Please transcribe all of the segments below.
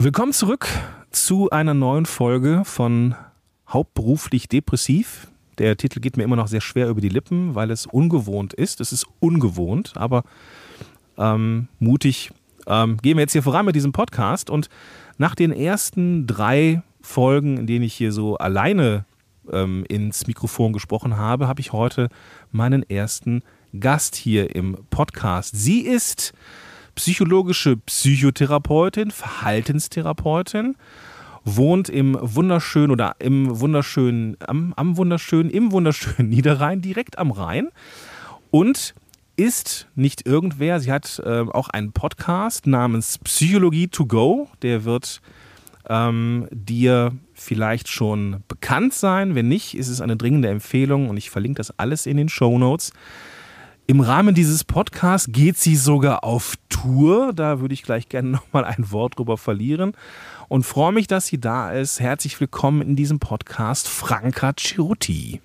Willkommen zurück zu einer neuen Folge von Hauptberuflich Depressiv. Der Titel geht mir immer noch sehr schwer über die Lippen, weil es ungewohnt ist. Es ist ungewohnt, aber ähm, mutig ähm, gehen wir jetzt hier voran mit diesem Podcast. Und nach den ersten drei Folgen, in denen ich hier so alleine ähm, ins Mikrofon gesprochen habe, habe ich heute meinen ersten Gast hier im Podcast. Sie ist psychologische Psychotherapeutin, Verhaltenstherapeutin, wohnt im wunderschönen oder im wunderschönen, am, am wunderschönen, im wunderschönen Niederrhein, direkt am Rhein und ist nicht irgendwer. Sie hat äh, auch einen Podcast namens Psychologie to Go. Der wird ähm, dir vielleicht schon bekannt sein. Wenn nicht, ist es eine dringende Empfehlung und ich verlinke das alles in den Show Notes. Im Rahmen dieses Podcasts geht sie sogar auf Tour. Da würde ich gleich gerne nochmal ein Wort drüber verlieren. Und freue mich, dass sie da ist. Herzlich willkommen in diesem Podcast, Franka Ciruti.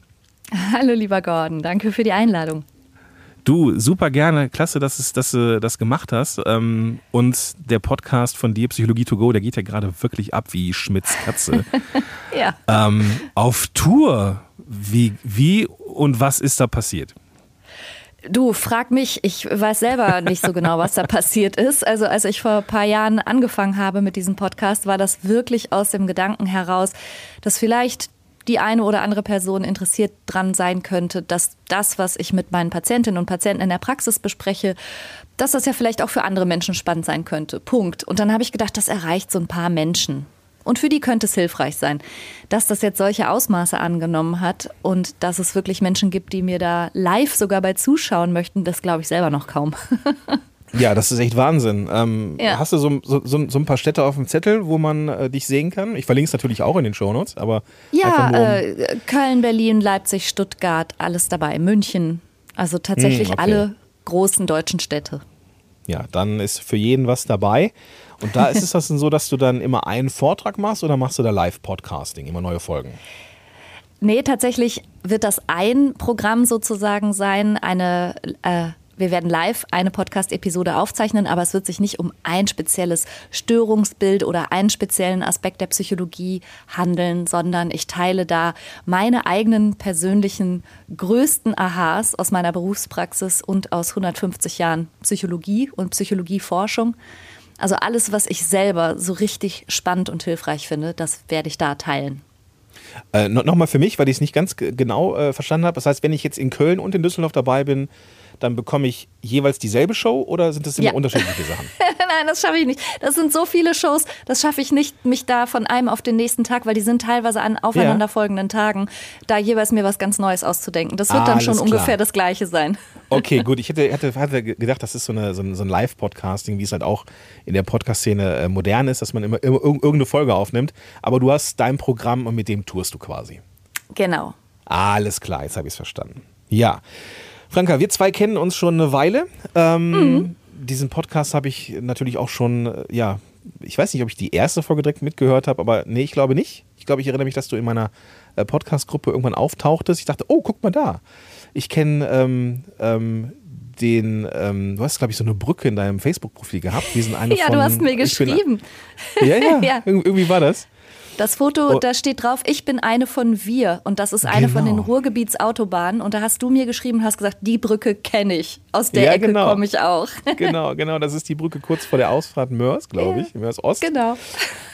Hallo, lieber Gordon. Danke für die Einladung. Du, super gerne. Klasse, dass, es, dass du das gemacht hast. Ähm, und der Podcast von dir, Psychologie to go, der geht ja gerade wirklich ab wie Schmidts Katze. ja. Ähm, auf Tour. Wie, wie und was ist da passiert? Du, frag mich, ich weiß selber nicht so genau, was da passiert ist. Also als ich vor ein paar Jahren angefangen habe mit diesem Podcast, war das wirklich aus dem Gedanken heraus, dass vielleicht die eine oder andere Person interessiert dran sein könnte, dass das, was ich mit meinen Patientinnen und Patienten in der Praxis bespreche, dass das ja vielleicht auch für andere Menschen spannend sein könnte. Punkt. Und dann habe ich gedacht, das erreicht so ein paar Menschen. Und für die könnte es hilfreich sein, dass das jetzt solche Ausmaße angenommen hat und dass es wirklich Menschen gibt, die mir da live sogar bei zuschauen möchten, das glaube ich selber noch kaum. Ja, das ist echt Wahnsinn. Ähm, ja. Hast du so, so, so, ein paar Städte auf dem Zettel, wo man äh, dich sehen kann? Ich verlinke es natürlich auch in den Shownotes, aber. Ja, um äh, Köln, Berlin, Leipzig, Stuttgart, alles dabei. München. Also tatsächlich hm, okay. alle großen deutschen Städte. Ja, dann ist für jeden was dabei. Und da ist es das denn so, dass du dann immer einen Vortrag machst oder machst du da Live-Podcasting, immer neue Folgen? Nee, tatsächlich wird das ein Programm sozusagen sein, eine äh, wir werden live eine Podcast-Episode aufzeichnen, aber es wird sich nicht um ein spezielles Störungsbild oder einen speziellen Aspekt der Psychologie handeln, sondern ich teile da meine eigenen persönlichen größten Aha's aus meiner Berufspraxis und aus 150 Jahren Psychologie und Psychologieforschung. Also alles, was ich selber so richtig spannend und hilfreich finde, das werde ich da teilen. Äh, Nochmal für mich, weil ich es nicht ganz genau äh, verstanden habe. Das heißt, wenn ich jetzt in Köln und in Düsseldorf dabei bin, dann bekomme ich jeweils dieselbe Show oder sind das immer ja. unterschiedliche Sachen? Nein, das schaffe ich nicht. Das sind so viele Shows, das schaffe ich nicht, mich da von einem auf den nächsten Tag, weil die sind teilweise an aufeinanderfolgenden ja. Tagen, da jeweils mir was ganz Neues auszudenken. Das wird ah, dann schon ungefähr das Gleiche sein. Okay, gut. Ich hätte, hätte, hatte gedacht, das ist so, eine, so ein, so ein Live-Podcasting, wie es halt auch in der Podcast-Szene äh, modern ist, dass man immer, immer irgendeine Folge aufnimmt. Aber du hast dein Programm und mit dem tourst du quasi. Genau. Alles klar, jetzt habe ich es verstanden. Ja. Franka, wir zwei kennen uns schon eine Weile. Ähm, mhm. Diesen Podcast habe ich natürlich auch schon, äh, ja, ich weiß nicht, ob ich die erste Folge direkt mitgehört habe, aber nee, ich glaube nicht. Ich glaube, ich erinnere mich, dass du in meiner äh, Podcast-Gruppe irgendwann auftauchtest. Ich dachte, oh, guck mal da. Ich kenne ähm, ähm, den, ähm, du hast, glaube ich, so eine Brücke in deinem Facebook-Profil gehabt. Wir sind eine ja, von, du hast mir geschrieben. Bin, ja, ja, ja, irgendwie war das. Das Foto, oh. da steht drauf, ich bin eine von wir und das ist eine genau. von den genau. Ruhrgebietsautobahnen und da hast du mir geschrieben und hast gesagt, die Brücke kenne ich. Aus der ja, Ecke genau. komme ich auch. Genau, genau, das ist die Brücke kurz vor der Ausfahrt Mörs, glaube ich, Mörs Ost. Genau.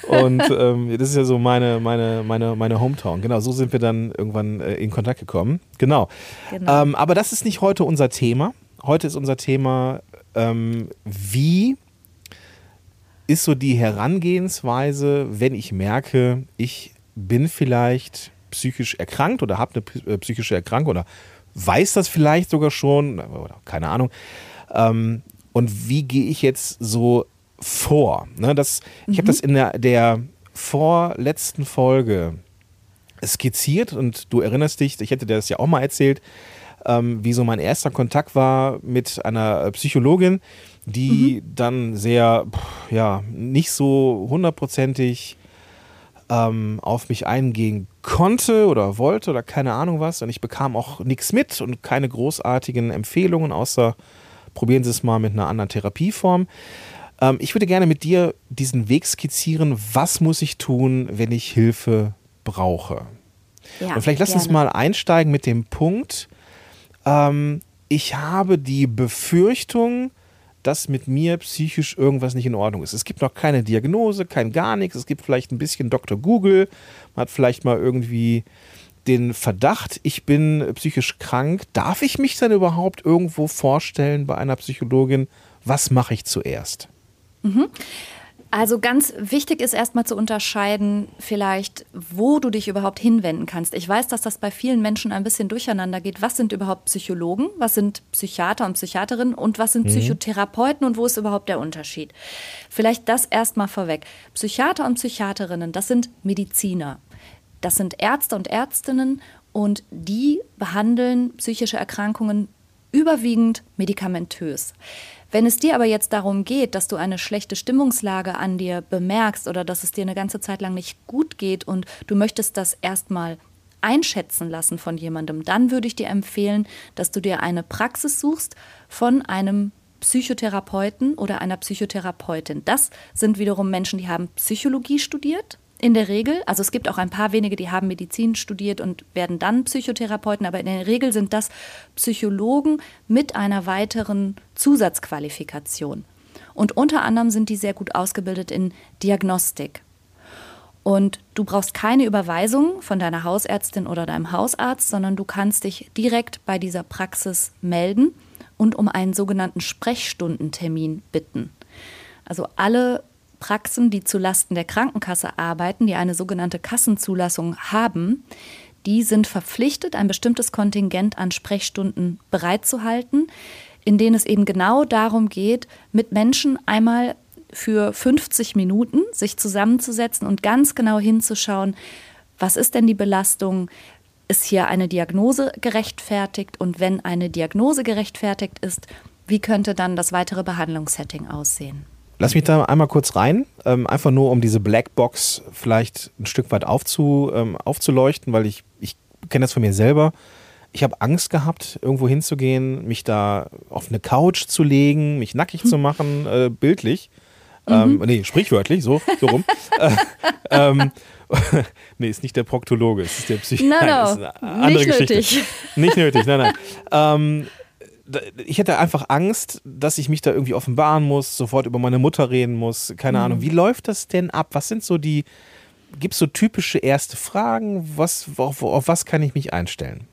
Und ähm, das ist ja so meine, meine, meine, meine Hometown. Genau, so sind wir dann irgendwann äh, in Kontakt gekommen. Genau. genau. Ähm, aber das ist nicht heute unser Thema. Heute ist unser Thema, ähm, wie ist so die Herangehensweise, wenn ich merke, ich bin vielleicht psychisch erkrankt oder habe eine äh, psychische Erkrankung oder weiß das vielleicht sogar schon, oder keine Ahnung. Ähm, und wie gehe ich jetzt so vor? Ne, das, mhm. Ich habe das in der, der vorletzten Folge skizziert und du erinnerst dich, ich hätte dir das ja auch mal erzählt, ähm, wie so mein erster Kontakt war mit einer Psychologin, die mhm. dann sehr, ja, nicht so hundertprozentig ähm, auf mich eingehen konnte oder wollte oder keine Ahnung was. Und ich bekam auch nichts mit und keine großartigen Empfehlungen, außer probieren Sie es mal mit einer anderen Therapieform. Ähm, ich würde gerne mit dir diesen Weg skizzieren. Was muss ich tun, wenn ich Hilfe brauche? Ja, Und vielleicht lass gerne. uns mal einsteigen mit dem Punkt. Ähm, ich habe die Befürchtung, dass mit mir psychisch irgendwas nicht in Ordnung ist. Es gibt noch keine Diagnose, kein gar nichts. Es gibt vielleicht ein bisschen Dr. Google. Man hat vielleicht mal irgendwie den Verdacht, ich bin psychisch krank. Darf ich mich dann überhaupt irgendwo vorstellen bei einer Psychologin? Was mache ich zuerst? Mhm. Also ganz wichtig ist erstmal zu unterscheiden, vielleicht, wo du dich überhaupt hinwenden kannst. Ich weiß, dass das bei vielen Menschen ein bisschen durcheinander geht. Was sind überhaupt Psychologen? Was sind Psychiater und Psychiaterinnen? Und was sind mhm. Psychotherapeuten? Und wo ist überhaupt der Unterschied? Vielleicht das erstmal vorweg. Psychiater und Psychiaterinnen, das sind Mediziner. Das sind Ärzte und Ärztinnen und die behandeln psychische Erkrankungen überwiegend medikamentös. Wenn es dir aber jetzt darum geht, dass du eine schlechte Stimmungslage an dir bemerkst oder dass es dir eine ganze Zeit lang nicht gut geht und du möchtest das erstmal einschätzen lassen von jemandem, dann würde ich dir empfehlen, dass du dir eine Praxis suchst von einem Psychotherapeuten oder einer Psychotherapeutin. Das sind wiederum Menschen, die haben Psychologie studiert in der Regel, also es gibt auch ein paar wenige, die haben Medizin studiert und werden dann Psychotherapeuten, aber in der Regel sind das Psychologen mit einer weiteren Zusatzqualifikation. Und unter anderem sind die sehr gut ausgebildet in Diagnostik. Und du brauchst keine Überweisung von deiner Hausärztin oder deinem Hausarzt, sondern du kannst dich direkt bei dieser Praxis melden und um einen sogenannten Sprechstundentermin bitten. Also alle Praxen, die zulasten der Krankenkasse arbeiten, die eine sogenannte Kassenzulassung haben, die sind verpflichtet, ein bestimmtes Kontingent an Sprechstunden bereitzuhalten, in denen es eben genau darum geht, mit Menschen einmal für 50 Minuten sich zusammenzusetzen und ganz genau hinzuschauen, was ist denn die Belastung, ist hier eine Diagnose gerechtfertigt und wenn eine Diagnose gerechtfertigt ist, wie könnte dann das weitere Behandlungssetting aussehen? Lass mich da einmal kurz rein, ähm, einfach nur um diese Blackbox vielleicht ein Stück weit aufzu, ähm, aufzuleuchten, weil ich, ich kenne das von mir selber. Ich habe Angst gehabt, irgendwo hinzugehen, mich da auf eine Couch zu legen, mich nackig hm. zu machen, äh, bildlich. Ähm, mhm. nee, sprichwörtlich, so, so rum. äh, ähm, nee, ist nicht der Proktologe, es ist der Psychiater. No, no. Ist eine andere nicht Geschichte. Nötig. Nicht nötig, nein, nein. Ähm, ich hätte einfach Angst, dass ich mich da irgendwie offenbaren muss, sofort über meine Mutter reden muss. Keine mhm. Ahnung. Wie läuft das denn ab? Was sind so die, gibt es so typische erste Fragen? Was, auf, auf was kann ich mich einstellen?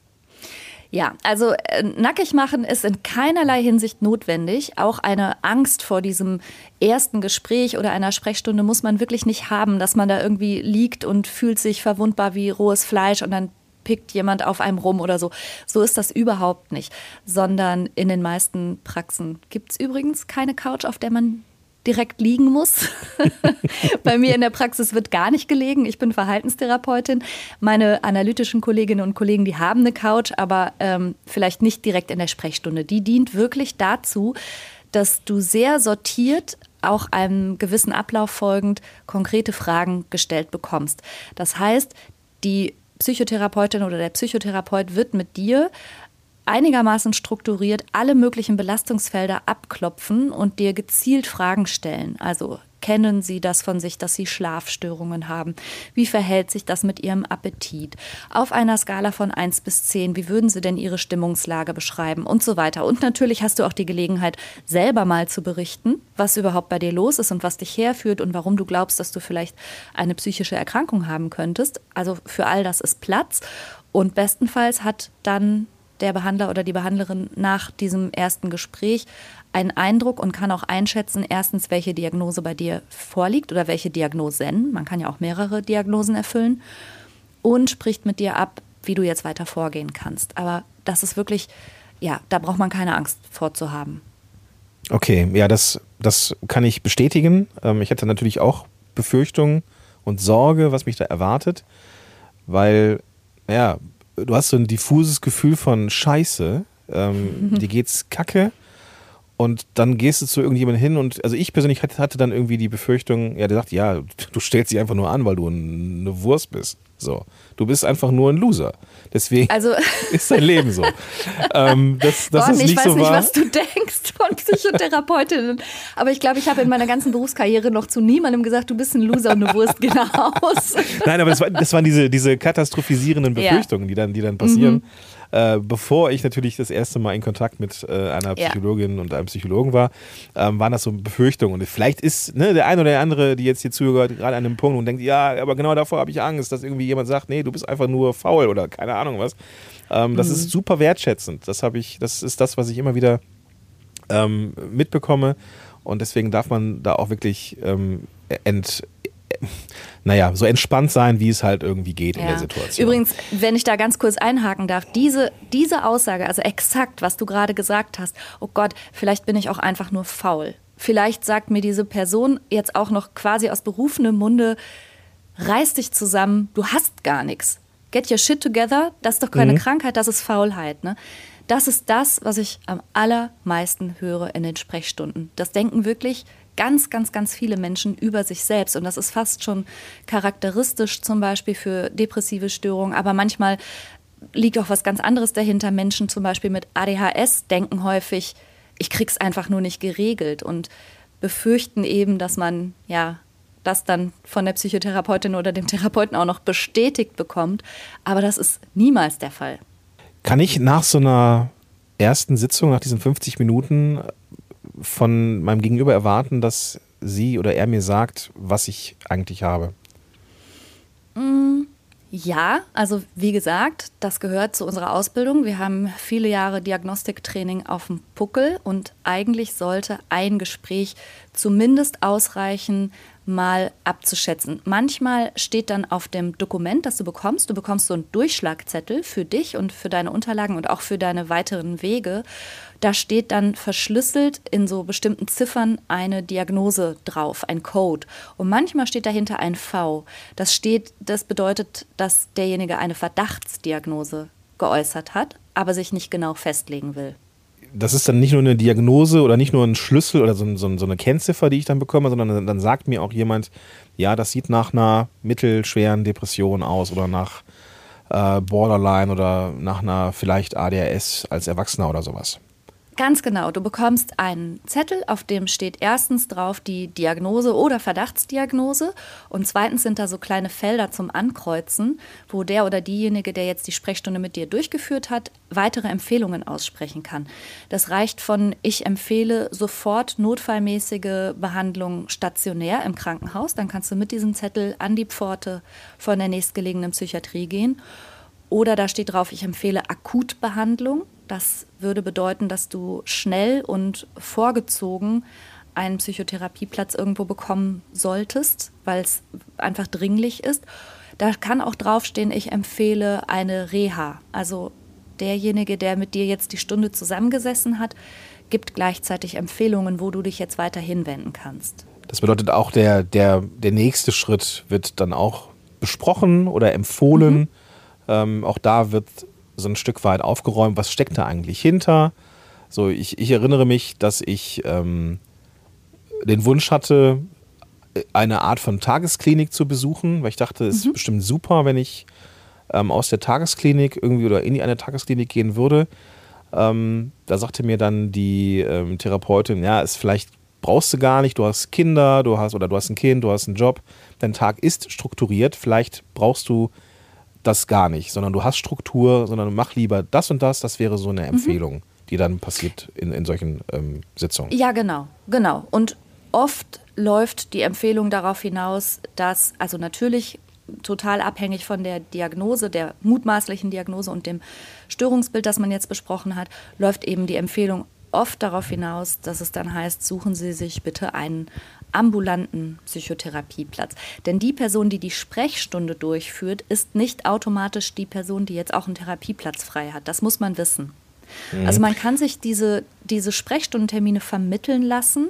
Ja, also äh, nackig machen ist in keinerlei Hinsicht notwendig. Auch eine Angst vor diesem ersten Gespräch oder einer Sprechstunde muss man wirklich nicht haben, dass man da irgendwie liegt und fühlt sich verwundbar wie rohes Fleisch und dann pickt jemand auf einem rum oder so. So ist das überhaupt nicht. Sondern in den meisten Praxen gibt es übrigens keine Couch, auf der man direkt liegen muss. Bei mir in der Praxis wird gar nicht gelegen. Ich bin Verhaltenstherapeutin. Meine analytischen Kolleginnen und Kollegen, die haben eine Couch, aber ähm, vielleicht nicht direkt in der Sprechstunde. Die dient wirklich dazu, dass du sehr sortiert auch einem gewissen Ablauf folgend konkrete Fragen gestellt bekommst. Das heißt, die Psychotherapeutin oder der Psychotherapeut wird mit dir einigermaßen strukturiert alle möglichen Belastungsfelder abklopfen und dir gezielt Fragen stellen. Also kennen Sie das von sich, dass Sie Schlafstörungen haben? Wie verhält sich das mit Ihrem Appetit? Auf einer Skala von 1 bis 10, wie würden Sie denn Ihre Stimmungslage beschreiben und so weiter? Und natürlich hast du auch die Gelegenheit, selber mal zu berichten, was überhaupt bei dir los ist und was dich herführt und warum du glaubst, dass du vielleicht eine psychische Erkrankung haben könntest. Also für all das ist Platz. Und bestenfalls hat dann der Behandler oder die Behandlerin nach diesem ersten Gespräch einen Eindruck und kann auch einschätzen, erstens, welche Diagnose bei dir vorliegt oder welche Diagnosen. Man kann ja auch mehrere Diagnosen erfüllen und spricht mit dir ab, wie du jetzt weiter vorgehen kannst. Aber das ist wirklich, ja, da braucht man keine Angst vorzuhaben. Okay, ja, das, das kann ich bestätigen. Ähm, ich hatte natürlich auch Befürchtungen und Sorge, was mich da erwartet, weil, ja, du hast so ein diffuses Gefühl von Scheiße, ähm, dir geht's kacke und dann gehst du zu irgendjemandem hin und, also ich persönlich hatte dann irgendwie die Befürchtung, ja, der sagt, ja, du stellst dich einfach nur an, weil du eine Wurst bist. So, du bist einfach nur ein Loser. Deswegen also, ist dein Leben so. ähm, das, das Gott, ist ich nicht weiß so nicht, wahr. was du denkst von Psychotherapeutinnen. Aber ich glaube, ich habe in meiner ganzen Berufskarriere noch zu niemandem gesagt, du bist ein Loser und eine Wurst aus. Nein, aber das, war, das waren diese, diese katastrophisierenden Ja. Befürchtungen, die, dann, die dann passieren. Äh, bevor ich natürlich das erste Mal in Kontakt mit äh, einer Ja. Psychologin und einem Psychologen war, ähm, waren das so Befürchtungen. Und vielleicht ist ne, der eine oder der andere, die jetzt hier zuhört, gerade an einem Punkt und denkt, ja, aber genau davor habe ich Angst, dass irgendwie jemand sagt, nee, du bist einfach nur faul oder keine Ahnung was. Ähm, das ist super wertschätzend. Das habe ich, das ist das, was ich immer wieder ähm, mitbekomme. Und deswegen darf man da auch wirklich ähm, ent, naja, so entspannt sein, wie es halt irgendwie geht in der Situation. Übrigens, wenn ich da ganz kurz einhaken darf, diese, diese Aussage, also exakt, was du gerade gesagt hast, oh Gott, vielleicht bin ich auch einfach nur faul. Vielleicht sagt mir diese Person jetzt auch noch quasi aus berufenem Munde, reiß dich zusammen, du hast gar nichts. Get your shit together, das ist doch keine Krankheit, das ist Faulheit. Ne? Das ist das, was ich am allermeisten höre in den Sprechstunden. Das denken wirklich ganz, ganz, ganz viele Menschen über sich selbst. Und das ist fast schon charakteristisch zum Beispiel für depressive Störungen. Aber manchmal liegt auch was ganz anderes dahinter. Menschen zum Beispiel mit ADHS denken häufig, ich krieg's einfach nur nicht geregelt und befürchten eben, dass man ja das dann von der Psychotherapeutin oder dem Therapeuten auch noch bestätigt bekommt. Aber das ist niemals der Fall. Kann ich nach so einer ersten Sitzung, nach diesen 50 Minuten, von meinem Gegenüber erwarten, dass sie oder er mir sagt, was ich eigentlich habe? Ja, also wie gesagt, das gehört zu unserer Ausbildung. Wir haben viele Jahre Diagnostiktraining auf dem Puckel und eigentlich sollte ein Gespräch zumindest ausreichen, mal abzuschätzen. Manchmal steht dann auf dem Dokument, das du bekommst, du bekommst so einen Durchschlagzettel für dich und für deine Unterlagen und auch für deine weiteren Wege. Da steht dann verschlüsselt in so bestimmten Ziffern eine Diagnose drauf, ein Code. Und manchmal steht dahinter ein V. Das steht, das bedeutet, dass derjenige eine Verdachtsdiagnose geäußert hat, aber sich nicht genau festlegen will. Das ist dann nicht nur eine Diagnose oder nicht nur ein Schlüssel oder so, so, so eine Kennziffer, die ich dann bekomme, sondern dann, dann sagt mir auch jemand, ja, das sieht nach einer mittelschweren Depression aus oder nach äh, Borderline oder nach einer vielleicht ADHS als Erwachsener oder sowas. Ganz genau. Du bekommst einen Zettel, auf dem steht erstens drauf die Diagnose oder Verdachtsdiagnose und zweitens sind da so kleine Felder zum Ankreuzen, wo der oder diejenige, der jetzt die Sprechstunde mit dir durchgeführt hat, weitere Empfehlungen aussprechen kann. Das reicht von ich empfehle sofort notfallmäßige Behandlung stationär im Krankenhaus, dann kannst du mit diesem Zettel an die Pforte von der nächstgelegenen Psychiatrie gehen. Oder da steht drauf, ich empfehle Akutbehandlung. Das würde bedeuten, dass du schnell und vorgezogen einen Psychotherapieplatz irgendwo bekommen solltest, weil es einfach dringlich ist. Da kann auch draufstehen, ich empfehle eine Reha. Also derjenige, der mit dir jetzt die Stunde zusammengesessen hat, gibt gleichzeitig Empfehlungen, wo du dich jetzt weiter hinwenden kannst. Das bedeutet auch, der, der, der nächste Schritt wird dann auch besprochen oder empfohlen. Ähm, auch da wird so ein Stück weit aufgeräumt, was steckt da eigentlich hinter. So, ich, ich erinnere mich, dass ich ähm, den Wunsch hatte, eine Art von Tagesklinik zu besuchen, weil ich dachte, es ist bestimmt super, wenn ich ähm, aus der Tagesklinik irgendwie oder in eine Tagesklinik gehen würde. Ähm, da sagte mir dann die ähm, Therapeutin, ja, es vielleicht brauchst du gar nicht, du hast Kinder, du hast oder du hast ein Kind, du hast einen Job, dein Tag ist strukturiert, vielleicht brauchst du das gar nicht, sondern du hast Struktur, sondern mach lieber das und das, das wäre so eine Empfehlung, die dann passiert in, in solchen ähm, Sitzungen. Ja, genau, genau. Und oft läuft die Empfehlung darauf hinaus, dass, also natürlich total abhängig von der Diagnose, der mutmaßlichen Diagnose und dem Störungsbild, das man jetzt besprochen hat, läuft eben die Empfehlung oft darauf hinaus, dass es dann heißt, suchen Sie sich bitte einen ambulanten Psychotherapieplatz. Denn die Person, die die Sprechstunde durchführt, ist nicht automatisch die Person, die jetzt auch einen Therapieplatz frei hat. Das muss man wissen. Also man kann sich diese, diese Sprechstundentermine vermitteln lassen.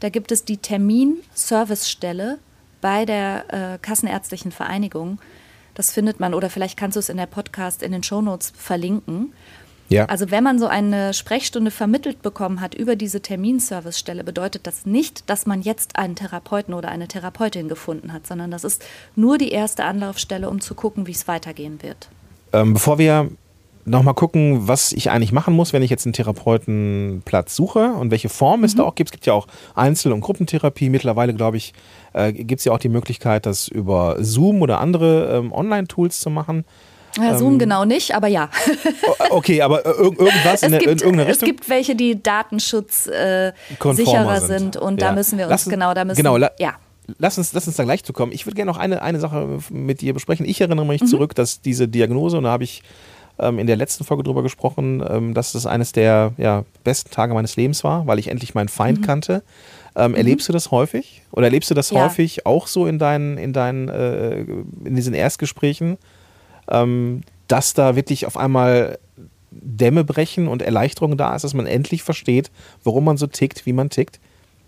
Da gibt es die Termin-Servicestelle bei der äh, Kassenärztlichen Vereinigung. Das findet man oder vielleicht kannst du es in der Podcast in den Shownotes verlinken. Ja. Also wenn man so eine Sprechstunde vermittelt bekommen hat über diese Terminservicestelle, bedeutet das nicht, dass man jetzt einen Therapeuten oder eine Therapeutin gefunden hat, sondern das ist nur die erste Anlaufstelle, um zu gucken, wie es weitergehen wird. Ähm, bevor wir nochmal gucken, was ich eigentlich machen muss, wenn ich jetzt einen Therapeutenplatz suche und welche Form es mhm. da auch gibt. Es gibt ja auch Einzel- und Gruppentherapie. Mittlerweile, glaube ich, äh, gibt es ja auch die Möglichkeit, das über Zoom oder andere ähm, Online-Tools zu machen. Ja, Zoom ähm, genau nicht, aber ja. okay, aber ir irgendwas in, der, gibt, in irgendeiner Richtung? Es gibt welche, die datenschutzsicherer äh, sind. sind. und ja. da müssen wir uns, uns genau, da müssen genau, ja. Lass uns, lass uns da gleich zu kommen. Ich würde gerne noch eine, eine Sache mit dir besprechen. Ich erinnere mich mhm. zurück, dass diese Diagnose, und da habe ich ähm, in der letzten Folge drüber gesprochen, ähm, dass das eines der ja, besten Tage meines Lebens war, weil ich endlich meinen Feind mhm. kannte. Ähm, mhm. Erlebst du das häufig? Oder erlebst du das ja. häufig auch so in deinen, in deinen, äh, in diesen Erstgesprächen, ähm, dass da wirklich auf einmal Dämme brechen und Erleichterung da ist, dass man endlich versteht, warum man so tickt, wie man tickt?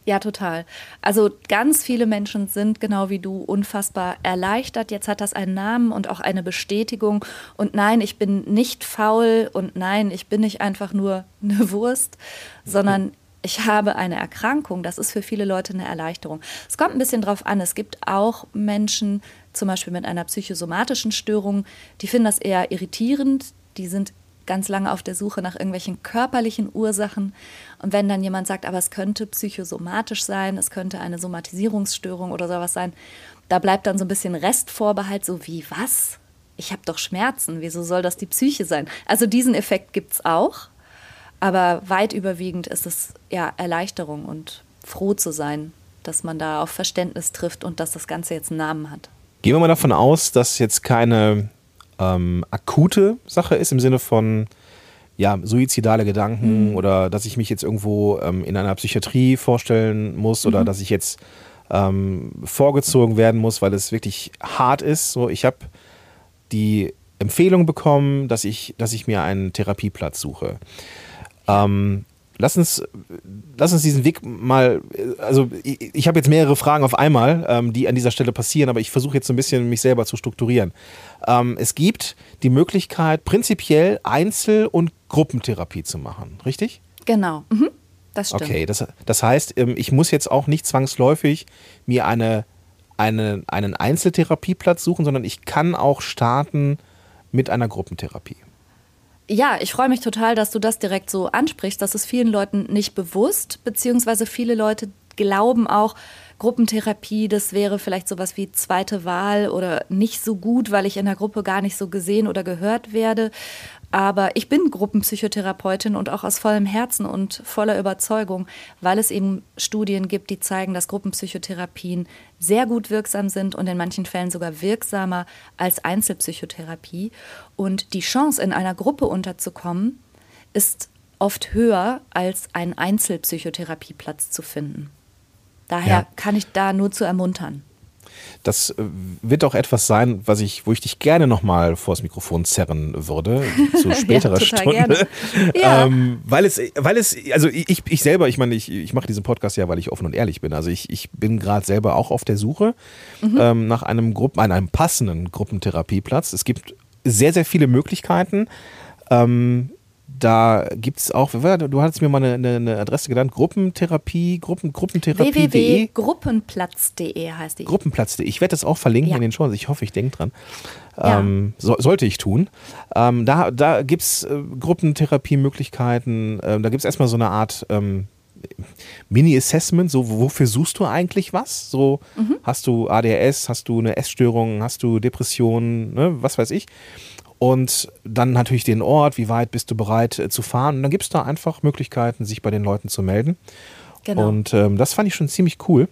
Ja, total. Also ganz viele Menschen sind genau wie du unfassbar erleichtert. Jetzt hat das einen Namen und auch eine Bestätigung. Und nein, ich bin nicht faul und nein, ich bin nicht einfach nur eine Wurst, sondern ich habe eine Erkrankung. Das ist für viele Leute eine Erleichterung. Es kommt ein bisschen drauf an. Es gibt auch Menschen, zum Beispiel mit einer psychosomatischen Störung, die finden das eher irritierend. Die sind ganz lange auf der Suche nach irgendwelchen körperlichen Ursachen. Und wenn dann jemand sagt, aber es könnte psychosomatisch sein, es könnte eine Somatisierungsstörung oder sowas sein, da bleibt dann so ein bisschen Restvorbehalt, so wie was? Ich habe doch Schmerzen, wieso soll das die Psyche sein? Also diesen Effekt gibt es auch, aber weit überwiegend ist es ja Erleichterung und froh zu sein, dass man da auf Verständnis trifft und dass das Ganze jetzt einen Namen hat. Gehen wir mal davon aus, dass jetzt keine ähm, akute Sache ist, im Sinne von ja, suizidale Gedanken mhm. oder dass ich mich jetzt irgendwo ähm, in einer Psychiatrie vorstellen muss oder mhm. dass ich jetzt ähm, vorgezogen werden muss, weil es wirklich hart ist. So, ich habe die Empfehlung bekommen, dass ich, dass ich mir einen Therapieplatz suche. Ähm, lass uns, lass uns diesen Weg mal, also ich, ich habe jetzt mehrere Fragen auf einmal, ähm, die an dieser Stelle passieren, aber ich versuche jetzt so ein bisschen mich selber zu strukturieren. Ähm, es gibt die Möglichkeit, prinzipiell Einzel- und Gruppentherapie zu machen, richtig? Genau. Mhm. Das stimmt. Okay, das, das heißt, ähm, ich muss jetzt auch nicht zwangsläufig mir eine, eine, einen Einzeltherapieplatz suchen, sondern ich kann auch starten mit einer Gruppentherapie. Ja, ich freue mich total, dass du das direkt so ansprichst. Das ist vielen Leuten nicht bewusst, beziehungsweise viele Leute glauben auch, Gruppentherapie, das wäre vielleicht sowas wie zweite Wahl oder nicht so gut, weil ich in der Gruppe gar nicht so gesehen oder gehört werde. Aber ich bin Gruppenpsychotherapeutin und auch aus vollem Herzen und voller Überzeugung, weil es eben Studien gibt, die zeigen, dass Gruppenpsychotherapien sehr gut wirksam sind und in manchen Fällen sogar wirksamer als Einzelpsychotherapie. Und die Chance, in einer Gruppe unterzukommen, ist oft höher, als einen Einzelpsychotherapieplatz zu finden. Daher ja. kann ich da nur zu ermuntern. Das äh, wird auch etwas sein, was ich, wo ich dich gerne nochmal vors Mikrofon zerren würde, zu späterer ja, Stunde. Ja. Ähm, weil es, weil es, also ich, ich selber, ich meine, ich, ich mache diesen Podcast ja, weil ich offen und ehrlich bin. Also ich, ich bin gerade selber auch auf der Suche mhm. ähm, nach einem Gruppen, einem passenden Gruppentherapieplatz. Es gibt sehr, sehr viele Möglichkeiten. Ähm, da gibt es auch, du hattest mir mal eine, eine Adresse genannt, Gruppentherapie, Gruppen, Gruppentherapie.de. www.gruppenplatz.de heißt die. Gruppenplatz.de. Ich werde das auch verlinken ja. in den Shows. Ich hoffe, ich denke dran. Ja. Ähm, so, sollte ich tun. Ähm, da da gibt es äh, Gruppentherapie-Möglichkeiten. Ähm, da gibt es erstmal so eine Art ähm, Mini-Assessment, so wofür suchst du eigentlich was? So mhm. hast du ADHS, hast du eine Essstörung, hast du Depressionen, ne, was weiß ich und dann natürlich den Ort, wie weit bist du bereit äh, zu fahren. Und dann gibt es da einfach Möglichkeiten, sich bei den Leuten zu melden. Genau. Und ähm, das fand ich schon ziemlich cool.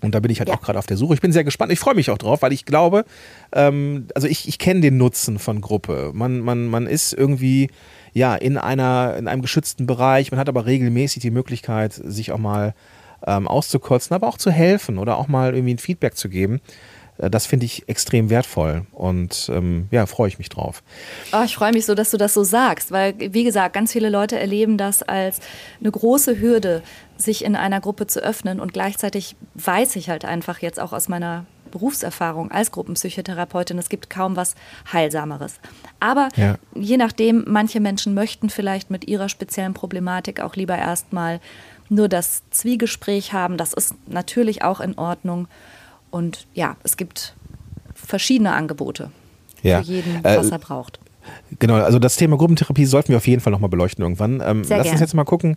Und da bin ich halt ja. auch gerade auf der Suche. Ich bin sehr gespannt. Ich freue mich auch drauf, weil ich glaube, ähm, also ich, ich kenne den Nutzen von Gruppe. Man, man, man ist irgendwie ja in einer, in einem geschützten Bereich, man hat aber regelmäßig die Möglichkeit, sich auch mal ähm, auszukotzen, aber auch zu helfen oder auch mal irgendwie ein Feedback zu geben. Äh, das finde ich extrem wertvoll und ähm, ja, freue ich mich drauf. Oh, ich freue mich so, dass du das so sagst, weil, wie gesagt, ganz viele Leute erleben das als eine große Hürde, sich in einer Gruppe zu öffnen und gleichzeitig weiß ich halt einfach jetzt auch aus meiner Berufserfahrung als Gruppenpsychotherapeutin. Es gibt kaum was Heilsameres. Aber ja. je nachdem, manche Menschen möchten vielleicht mit ihrer speziellen Problematik auch lieber erstmal nur das Zwiegespräch haben. Das ist natürlich auch in Ordnung. Und ja, es gibt verschiedene Angebote ja. für jeden, was äh, er braucht. Genau, also das Thema Gruppentherapie sollten wir auf jeden Fall nochmal beleuchten irgendwann. Ähm, lass gern. uns jetzt mal gucken.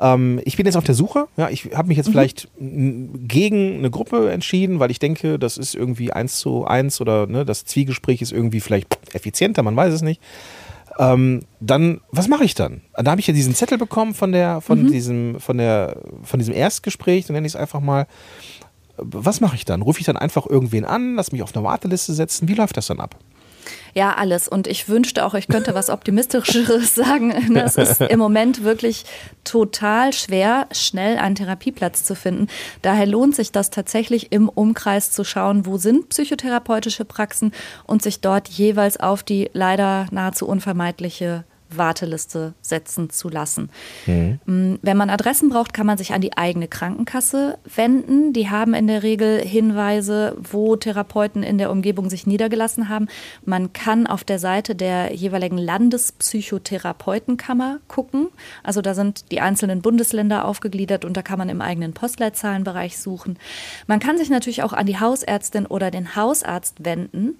Ähm, ich bin jetzt auf der Suche. Ja, ich habe mich jetzt mhm. vielleicht gegen eine Gruppe entschieden, weil ich denke, das ist irgendwie eins zu eins oder ne, das Zwiegespräch ist irgendwie vielleicht effizienter, man weiß es nicht. Ähm, dann, was mache ich dann? Da habe ich ja diesen Zettel bekommen von der, von mhm. diesem, von der, von diesem Erstgespräch, dann nenne ich es einfach mal. Was mache ich dann? Rufe ich dann einfach irgendwen an, lass mich auf eine Warteliste setzen? Wie läuft das dann ab? Ja, alles. Und ich wünschte auch, ich könnte was Optimistischeres sagen. Es ist im Moment wirklich total schwer, schnell einen Therapieplatz zu finden. Daher lohnt sich das tatsächlich im Umkreis zu schauen, wo sind psychotherapeutische Praxen und sich dort jeweils auf die leider nahezu unvermeidliche Warteliste setzen zu lassen. Mhm. Mm, wenn man Adressen braucht, kann man sich an die eigene Krankenkasse wenden. Die haben in der Regel Hinweise, wo Therapeuten in der Umgebung sich niedergelassen haben. Man kann auf der Seite der jeweiligen Landespsychotherapeutenkammer gucken. Also da sind die einzelnen Bundesländer aufgegliedert und da kann man im eigenen Postleitzahlenbereich suchen. Man kann sich natürlich auch an die Hausärztin oder den Hausarzt wenden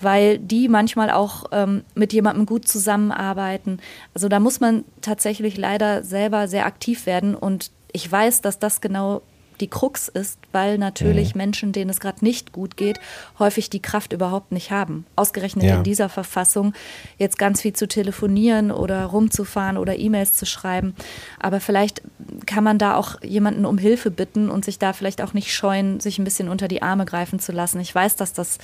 weil die manchmal auch ähm, mit jemandem gut zusammenarbeiten. Also da muss man tatsächlich leider selber sehr aktiv werden und ich weiß, dass das genau die Krux ist, weil natürlich mhm. Menschen, denen es gerade nicht gut geht, häufig die Kraft überhaupt nicht haben. Ausgerechnet ja. in dieser Verfassung jetzt ganz viel zu telefonieren oder rumzufahren oder E-Mails zu schreiben. Aber vielleicht kann man da auch jemanden um Hilfe bitten und sich da vielleicht auch nicht scheuen, sich ein bisschen unter die Arme greifen zu lassen. Ich weiß, dass das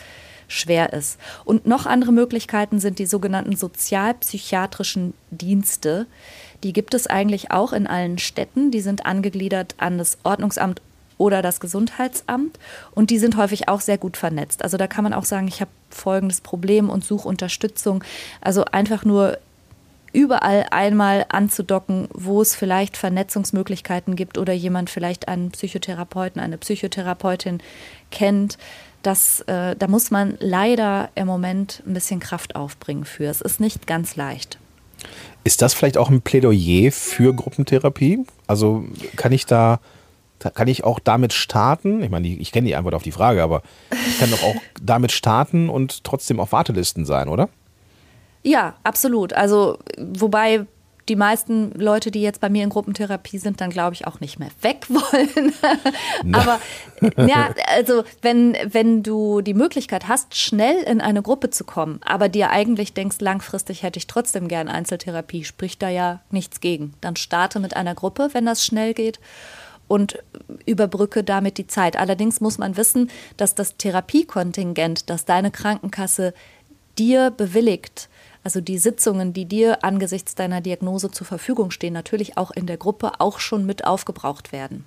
schwer ist. Und noch andere Möglichkeiten sind die sogenannten sozialpsychiatrischen Dienste. Die gibt es eigentlich auch in allen Städten. Die sind angegliedert an das Ordnungsamt oder das Gesundheitsamt und die sind häufig auch sehr gut vernetzt. Also da kann man auch sagen, ich habe folgendes Problem und suche Unterstützung. Also einfach nur überall einmal anzudocken, wo es vielleicht Vernetzungsmöglichkeiten gibt oder jemand vielleicht einen Psychotherapeuten, eine Psychotherapeutin kennt das, äh, da muss man leider im Moment ein bisschen Kraft aufbringen für. Es ist nicht ganz leicht. Ist das vielleicht auch ein Plädoyer für Gruppentherapie? Also kann ich da, kann ich auch damit starten? Ich meine, ich kenne die Antwort auf die Frage, aber ich kann doch auch damit starten und trotzdem auf Wartelisten sein, oder? Ja, absolut. Also, wobei die meisten Leute, die jetzt bei mir in Gruppentherapie sind, dann glaube ich auch nicht mehr weg wollen. Aber ja, also wenn, wenn du die Möglichkeit hast, schnell in eine Gruppe zu kommen, aber dir eigentlich denkst, langfristig hätte ich trotzdem gern Einzeltherapie, spricht da ja nichts gegen. Dann starte mit einer Gruppe, wenn das schnell geht und überbrücke damit die Zeit. Allerdings muss man wissen, dass das Therapiekontingent, das deine Krankenkasse dir bewilligt, also die Sitzungen, die dir angesichts deiner Diagnose zur Verfügung stehen, natürlich auch in der Gruppe auch schon mit aufgebraucht werden.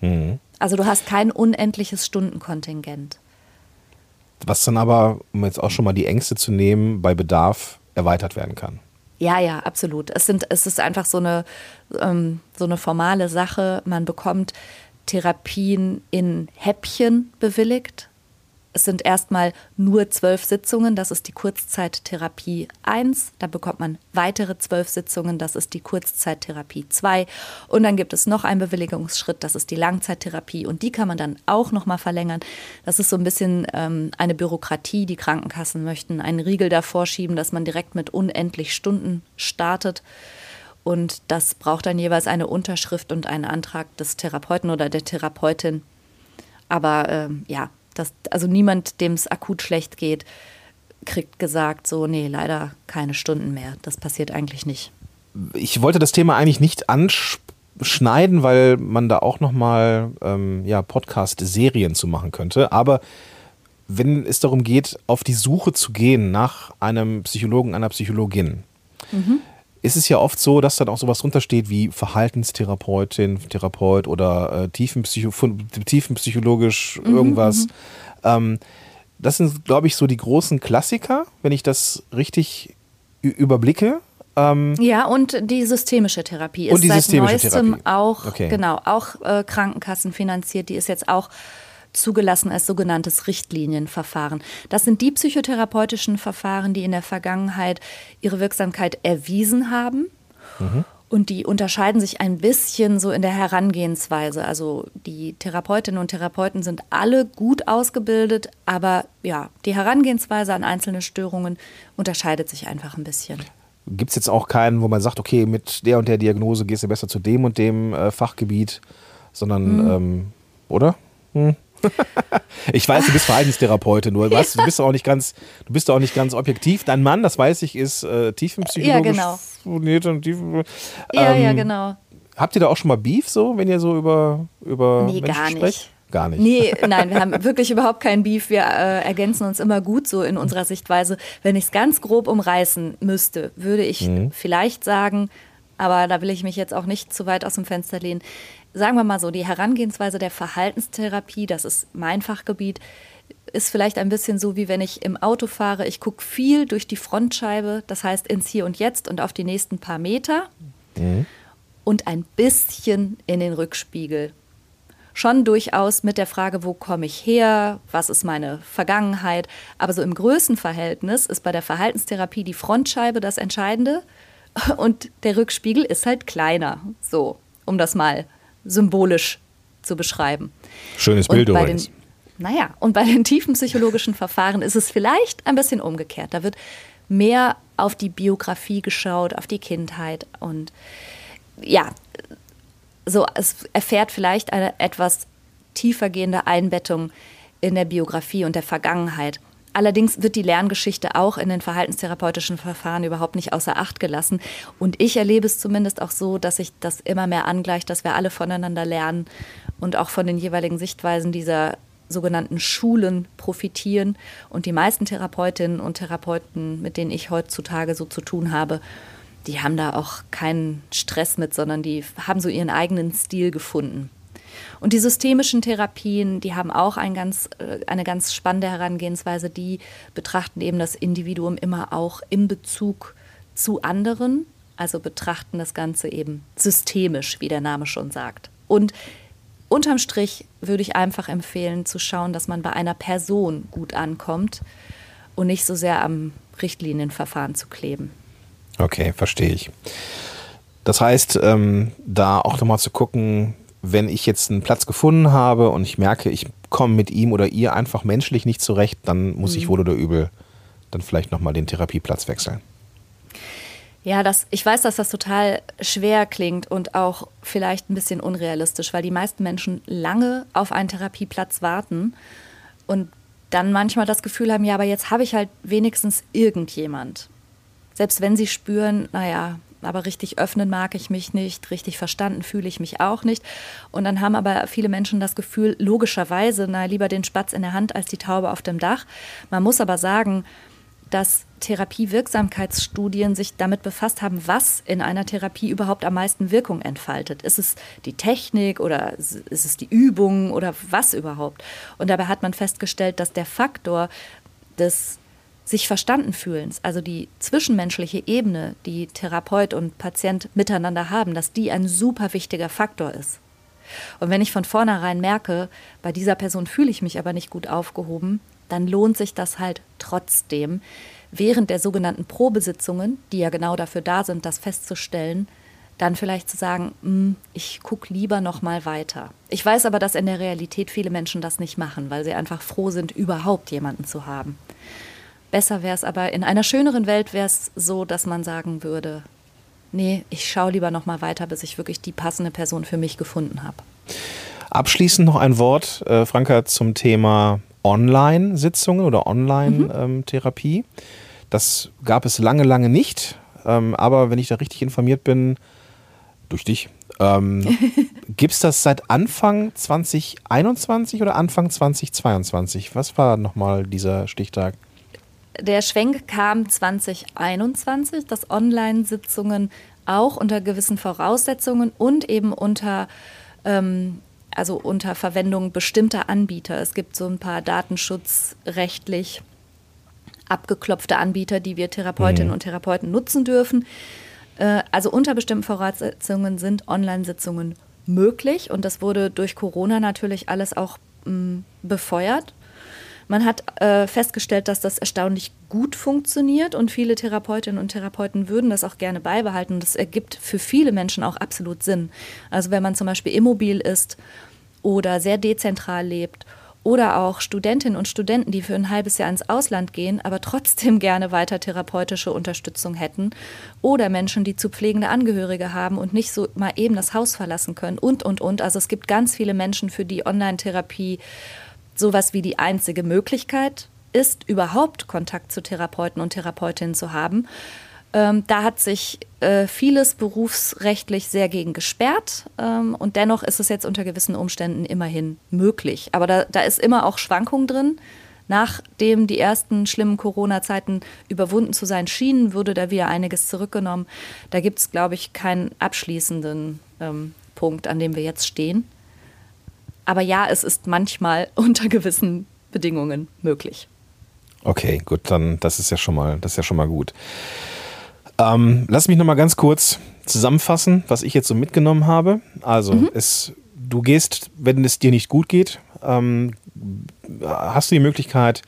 Mhm. Also du hast kein unendliches Stundenkontingent. Was dann aber, um jetzt auch schon mal die Ängste zu nehmen, bei Bedarf erweitert werden kann. Ja, ja, absolut. Es, sind, es ist einfach so eine, ähm, so eine formale Sache. Man bekommt Therapien in Häppchen bewilligt. Es sind erstmal nur zwölf Sitzungen, das ist die Kurzzeittherapie 1. Da bekommt man weitere zwölf Sitzungen, das ist die Kurzzeittherapie 2. Und dann gibt es noch einen Bewilligungsschritt, das ist die Langzeittherapie. Und die kann man dann auch nochmal verlängern. Das ist so ein bisschen ähm, eine Bürokratie. Die Krankenkassen möchten einen Riegel davor schieben, dass man direkt mit unendlich Stunden startet. Und das braucht dann jeweils eine Unterschrift und einen Antrag des Therapeuten oder der Therapeutin. Aber ähm, ja, das, also niemand, dem es akut schlecht geht, kriegt gesagt, so, nee, leider keine Stunden mehr. Das passiert eigentlich nicht. Ich wollte das Thema eigentlich nicht anschneiden, weil man da auch nochmal ähm, ja, Podcast-Serien zu machen könnte. Aber wenn es darum geht, auf die Suche zu gehen nach einem Psychologen, einer Psychologin, mhm. Ist es ja oft so, dass dann auch sowas drunter steht wie Verhaltenstherapeutin, Therapeut oder äh, tiefenpsycho tiefenpsychologisch mhm, irgendwas. Mhm, ähm, das sind, glaube ich, so die großen Klassiker, wenn ich das richtig überblicke. Ähm ja, und die systemische Therapie ist seit neuestem Therapie. auch, okay. genau, auch äh, Krankenkassen finanziert. Die ist jetzt auch zugelassen als sogenanntes Richtlinienverfahren. Das sind die psychotherapeutischen Verfahren, die in der Vergangenheit ihre Wirksamkeit erwiesen haben. Mhm. Und die unterscheiden sich ein bisschen so in der Herangehensweise. Also die Therapeutinnen und Therapeuten sind alle gut ausgebildet, aber ja, die Herangehensweise an einzelne Störungen unterscheidet sich einfach ein bisschen. Gibt es jetzt auch keinen, wo man sagt, okay, mit der und der Diagnose gehst du besser zu dem und dem äh, Fachgebiet, sondern, hm. ähm, oder? Hm. ich weiß, du bist Verhaltenstherapeutin, nur was, du bist auch nicht ganz, du bist auch nicht ganz objektiv. Dein Mann, das weiß ich, ist äh, tiefenpsychologisch ja, genau. tief, ähm, ja, ja, genau. Habt ihr da auch schon mal Beef so, wenn ihr so über über nee, Menschen gar sprecht? Nicht. Gar nicht. Nee, nein, wir haben wirklich überhaupt keinen Beef. Wir äh, ergänzen uns immer gut so in unserer Sichtweise. Wenn ich es ganz grob umreißen müsste, würde ich mhm. vielleicht sagen, aber da will ich mich jetzt auch nicht zu weit aus dem Fenster lehnen. Sagen wir mal so, die Herangehensweise der Verhaltenstherapie, das ist mein Fachgebiet, ist vielleicht ein bisschen so, wie wenn ich im Auto fahre. Ich gucke viel durch die Frontscheibe, das heißt ins Hier und Jetzt und auf die nächsten paar Meter mhm. und ein bisschen in den Rückspiegel schon durchaus mit der Frage, wo komme ich her, was ist meine Vergangenheit. Aber so im Größenverhältnis ist bei der Verhaltenstherapie die Frontscheibe das Entscheidende und der Rückspiegel ist halt kleiner. So, um das mal symbolisch zu beschreiben. Schönes Bild übrigens. Naja, und bei den tiefen psychologischen Verfahren ist es vielleicht ein bisschen umgekehrt. Da wird mehr auf die Biografie geschaut, auf die Kindheit und ja, so, es erfährt vielleicht eine etwas tiefergehende Einbettung in der Biografie und der Vergangenheit. Allerdings wird die Lerngeschichte auch in den verhaltenstherapeutischen Verfahren überhaupt nicht außer Acht gelassen. Und ich erlebe es zumindest auch so, dass sich das immer mehr angleicht, dass wir alle voneinander lernen und auch von den jeweiligen Sichtweisen dieser sogenannten Schulen profitieren. Und die meisten Therapeutinnen und Therapeuten, mit denen ich heutzutage so zu tun habe, die haben da auch keinen Stress mit, sondern die haben so ihren eigenen Stil gefunden. Und die systemischen Therapien, die haben auch ein ganz, äh, eine ganz spannende Herangehensweise. Die betrachten eben das Individuum immer auch im Bezug zu anderen, also betrachten das Ganze eben systemisch, wie der Name schon sagt. Und unterm Strich würde ich einfach empfehlen, zu schauen, dass man bei einer Person gut ankommt und nicht so sehr am Richtlinienverfahren zu kleben. Okay, verstehe ich. Das heißt, ähm, da auch nochmal zu gucken, wenn ich jetzt einen Platz gefunden habe und ich merke, ich komme mit ihm oder ihr einfach menschlich nicht zurecht, dann muss mhm. ich wohl oder übel dann vielleicht nochmal den Therapieplatz wechseln. Ja, das, ich weiß, dass das total schwer klingt und auch vielleicht ein bisschen unrealistisch, weil die meisten Menschen lange auf einen Therapieplatz warten und dann manchmal das Gefühl haben, ja, aber jetzt habe ich halt wenigstens irgendjemand selbst wenn sie spüren, naja, aber richtig öffnen mag ich mich nicht, richtig verstanden fühle ich mich auch nicht. Und dann haben aber viele Menschen das Gefühl, logischerweise, na, lieber den Spatz in der Hand als die Taube auf dem Dach. Man muss aber sagen, dass Therapiewirksamkeitsstudien sich damit befasst haben, was in einer Therapie überhaupt am meisten Wirkung entfaltet. Ist es die Technik oder ist es die Übung oder was überhaupt? Und dabei hat man festgestellt, dass der Faktor des sich verstanden fühlen, also die zwischenmenschliche Ebene, die Therapeut und Patient miteinander haben, dass die ein super wichtiger Faktor ist. Und wenn ich von vornherein merke, bei dieser Person fühle ich mich aber nicht gut aufgehoben, dann lohnt sich das halt trotzdem, während der sogenannten Probesitzungen, die ja genau dafür da sind, das festzustellen, dann vielleicht zu sagen, hm, ich gucke lieber noch mal weiter. Ich weiß aber, dass in der Realität viele Menschen das nicht machen, weil sie einfach froh sind, überhaupt jemanden zu haben. Besser wäre es aber, in einer schöneren Welt wäre es so, dass man sagen würde, nee, ich schaue lieber noch mal weiter, bis ich wirklich die passende Person für mich gefunden habe. Abschließend noch ein Wort, äh, Franka, zum Thema Online-Sitzungen oder Online-Therapie. Mhm. Ähm, das gab es lange, lange nicht. Ähm, aber wenn ich da richtig informiert bin, durch dich, ähm, gibt es das seit Anfang 2021 oder Anfang 2022? Was war nochmal dieser Stichtag? Der Schwenk kam 2021, dass Online-Sitzungen auch unter gewissen Voraussetzungen und eben unter ähm, also unter Verwendung bestimmter Anbieter. Es gibt so ein paar datenschutzrechtlich abgeklopfte Anbieter, die wir Therapeutinnen mhm. und Therapeuten nutzen dürfen. Äh, also unter bestimmten Voraussetzungen sind Online-Sitzungen möglich und das wurde durch Corona natürlich alles auch mh, befeuert. Man hat äh, festgestellt, dass das erstaunlich gut funktioniert und viele Therapeutinnen und Therapeuten würden das auch gerne beibehalten. Das ergibt für viele Menschen auch absolut Sinn. Also wenn man zum Beispiel immobil ist oder sehr dezentral lebt oder auch Studentinnen und Studenten, die für ein halbes Jahr ins Ausland gehen, aber trotzdem gerne weiter therapeutische Unterstützung hätten. Oder Menschen, die zu pflegende Angehörige haben und nicht so mal eben das Haus verlassen können und, und, und. Also es gibt ganz viele Menschen, für die Online-Therapie sowas wie die einzige Möglichkeit ist, überhaupt Kontakt zu Therapeuten und Therapeutinnen zu haben. Ähm, da hat sich äh, vieles berufsrechtlich sehr gegen gesperrt ähm, und dennoch ist es jetzt unter gewissen Umständen immerhin möglich. Aber da, da ist immer auch Schwankung drin. Nachdem die ersten schlimmen Corona-Zeiten überwunden zu sein schienen, wurde da wieder einiges zurückgenommen. Da gibt es, glaube ich, keinen abschließenden ähm, Punkt, an dem wir jetzt stehen. Aber ja, es ist manchmal unter gewissen Bedingungen möglich. Okay, gut, dann das ist ja schon mal, das ist ja schon mal gut. Ähm, lass mich noch mal ganz kurz zusammenfassen, was ich jetzt so mitgenommen habe. Also, mhm. es, du gehst, wenn es dir nicht gut geht, ähm, hast du die Möglichkeit,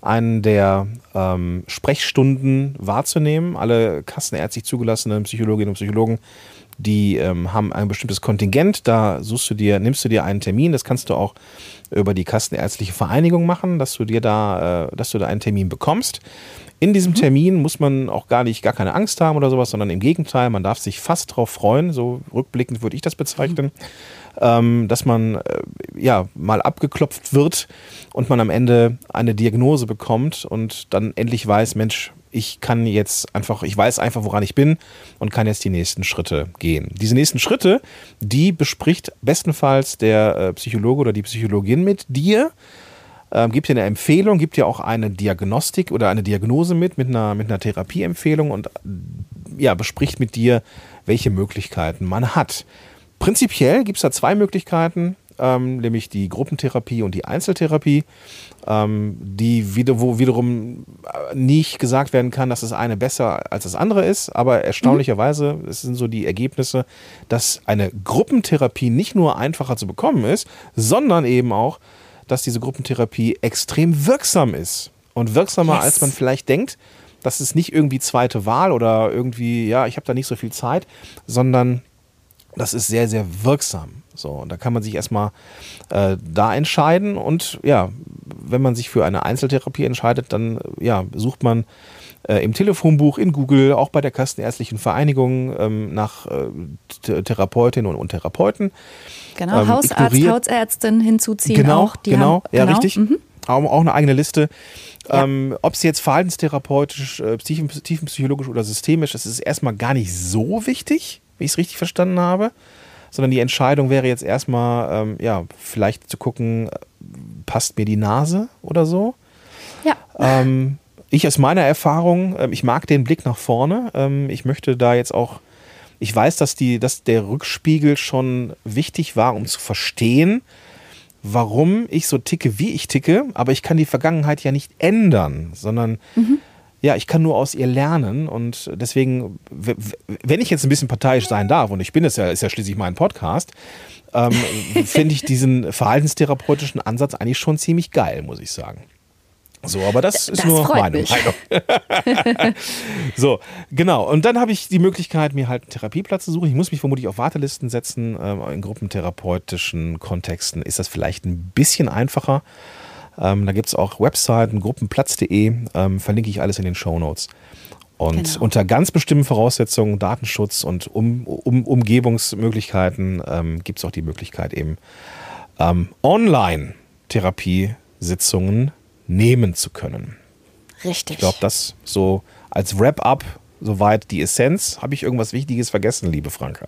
einen der ähm, Sprechstunden wahrzunehmen. Alle kassenärztlich zugelassenen Psychologinnen und Psychologen, die ähm, haben ein bestimmtes Kontingent. Da suchst du dir, nimmst du dir einen Termin. Das kannst du auch über die kassenärztliche Vereinigung machen, dass du dir da, äh, dass du da einen Termin bekommst. In diesem mhm. Termin muss man auch gar nicht, gar keine Angst haben oder sowas, sondern im Gegenteil, man darf sich fast darauf freuen, so rückblickend würde ich das bezeichnen, mhm. ähm, dass man äh, ja mal abgeklopft wird und man am Ende eine Diagnose bekommt und dann endlich weiß, Mensch, ich kann jetzt einfach, ich weiß einfach, woran ich bin und kann jetzt die nächsten Schritte gehen. Diese nächsten Schritte, die bespricht bestenfalls der äh, Psychologe oder die Psychologin mit dir ähm, gibt dir eine Empfehlung, gibt dir auch eine Diagnostik oder eine Diagnose mit, mit einer, mit einer Therapieempfehlung und ja, bespricht mit dir, welche Möglichkeiten man hat. Prinzipiell gibt es da zwei Möglichkeiten, ähm, nämlich die Gruppentherapie und die Einzeltherapie, ähm, die wieder, wo wiederum äh, nicht gesagt werden kann, dass das eine besser als das andere ist, aber erstaunlicherweise, mhm. es sind so die Ergebnisse, dass eine Gruppentherapie nicht nur einfacher zu bekommen ist, sondern eben auch dass diese Gruppentherapie extrem wirksam ist. Und wirksamer, yes. als man vielleicht denkt. Das ist nicht irgendwie zweite Wahl oder irgendwie, ja, ich habe da nicht so viel Zeit, sondern das ist sehr, sehr wirksam. So, und da kann man sich erstmal äh, da entscheiden. Und ja, wenn man sich für eine Einzeltherapie entscheidet, dann ja, sucht man äh, im Telefonbuch, in Google, auch bei der Kassenärztlichen Vereinigung ähm, nach äh, Therapeutinnen und, und Therapeuten. Genau, ähm, Hausarzt, Hausärztin hinzuziehen genau, auch. Die genau, haben, ja, genau. richtig. Mhm. Auch, auch eine eigene Liste. Ja. Ähm, Ob es jetzt verhaltenstherapeutisch, äh, tiefenpsychologisch oder systemisch ist, ist erstmal gar nicht so wichtig, wie ich es richtig verstanden habe. Sondern die Entscheidung wäre jetzt erstmal, ähm, ja, vielleicht zu gucken, passt mir die Nase oder so. Ja. Ähm, ich aus meiner Erfahrung, ähm, ich mag den Blick nach vorne. Ähm, ich möchte da jetzt auch, ich weiß, dass, die, dass der Rückspiegel schon wichtig war, um zu verstehen, warum ich so ticke, wie ich ticke, aber ich kann die Vergangenheit ja nicht ändern, sondern mhm. Ja, ich kann nur aus ihr lernen und deswegen, wenn ich jetzt ein bisschen parteiisch sein darf, und ich bin es ja, ist ja schließlich mein Podcast, ähm, finde ich diesen verhaltenstherapeutischen Ansatz eigentlich schon ziemlich geil, muss ich sagen. So, aber das, das ist nur meine mich. Meinung. so, genau. Und dann habe ich die Möglichkeit, mir halt einen Therapieplatz zu suchen. Ich muss mich vermutlich auf Wartelisten setzen. Ähm, in gruppentherapeutischen Kontexten ist das vielleicht ein bisschen einfacher. Ähm, da gibt es auch Webseiten, gruppenplatz.de, ähm, verlinke ich alles in den Show Notes. Und genau. unter ganz bestimmten Voraussetzungen, Datenschutz und um, um, Umgebungsmöglichkeiten, ähm, gibt es auch die Möglichkeit, eben ähm, Online-Therapiesitzungen nehmen zu können. Richtig. Ich glaube, das so als Wrap-up soweit die Essenz. Habe ich irgendwas Wichtiges vergessen, liebe Franka?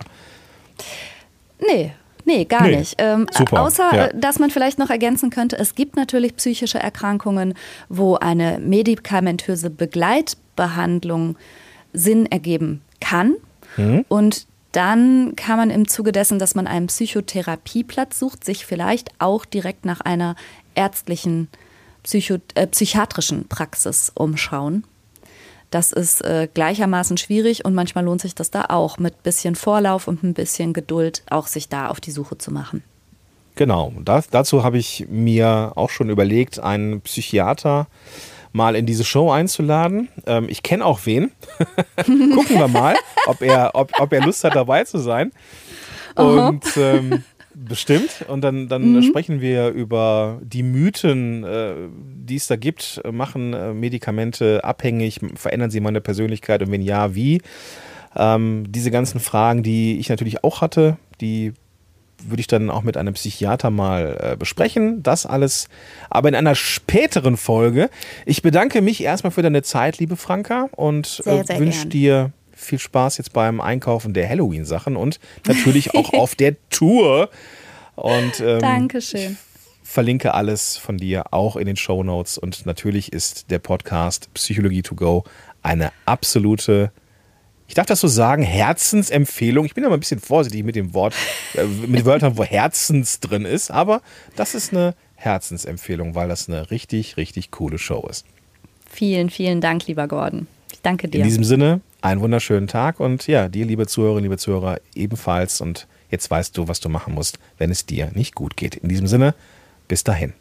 Nee, Nee, gar nee. nicht. Ähm, Super. Außer, ja. dass man vielleicht noch ergänzen könnte, es gibt natürlich psychische Erkrankungen, wo eine medikamentöse Begleitbehandlung Sinn ergeben kann. Mhm. Und dann kann man im Zuge dessen, dass man einen Psychotherapieplatz sucht, sich vielleicht auch direkt nach einer ärztlichen Psycho äh, psychiatrischen Praxis umschauen. Das ist äh, gleichermaßen schwierig und manchmal lohnt sich das da auch, mit bisschen Vorlauf und ein bisschen Geduld auch sich da auf die Suche zu machen. Genau, das, dazu habe ich mir auch schon überlegt, einen Psychiater mal in diese Show einzuladen. Ähm, ich kenne auch wen. Gucken wir mal, ob er, ob, ob er Lust hat, dabei zu sein. Und ähm, bestimmt. Und dann, dann mhm. sprechen wir über die Mythen, äh, die es da gibt. Machen äh, Medikamente abhängig? Verändern sie meine Persönlichkeit? Und wenn ja, wie? Ähm, diese ganzen Fragen, die ich natürlich auch hatte, die würde ich dann auch mit einem Psychiater mal äh, besprechen. Das alles aber in einer späteren Folge. Ich bedanke mich erstmal für deine Zeit, liebe Franka, und äh, wünsche dir viel Spaß jetzt beim Einkaufen der Halloween-Sachen und natürlich auch auf der Tour. Und, ähm, Dankeschön. Verlinke alles von dir auch in den Show Notes. Und natürlich ist der Podcast Psychologie to Go eine absolute ich darf das so sagen, Herzensempfehlung. Ich bin aber ein bisschen vorsichtig mit dem Wort, äh, mit Wörtern, wo Herzens drin ist, aber das ist eine Herzensempfehlung, weil das eine richtig, richtig coole Show ist. Vielen, vielen Dank, lieber Gordon. Danke dir. In diesem Sinne, einen wunderschönen Tag und ja, dir, liebe Zuhörerinnen, liebe Zuhörer, ebenfalls. Und jetzt weißt du, was du machen musst, wenn es dir nicht gut geht. In diesem Sinne, bis dahin.